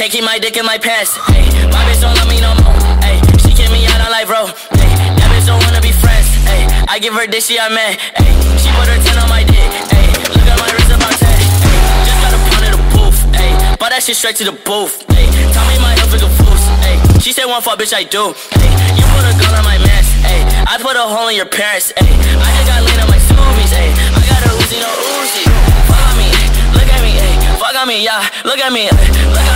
Can't keep my dick in my pants. Ay, my bitch don't love me no more. Ay, she kick me out on life, bro. Ay, that bitch don't wanna be friends. Ay, I give her dick, she I man. Ay, she put her 10 on my dick. Ay, look at my wrist about 10. Ay, just got a pound of the booth. Ay, bought that shit straight to the booth. Ay, tell me my health is a fool. Ay, she said one fuck, bitch, I do. Ay, you put a gun on my mask. Ay, I put a hole in your parents. Ay, I just got lean look at me, yeah, look at me.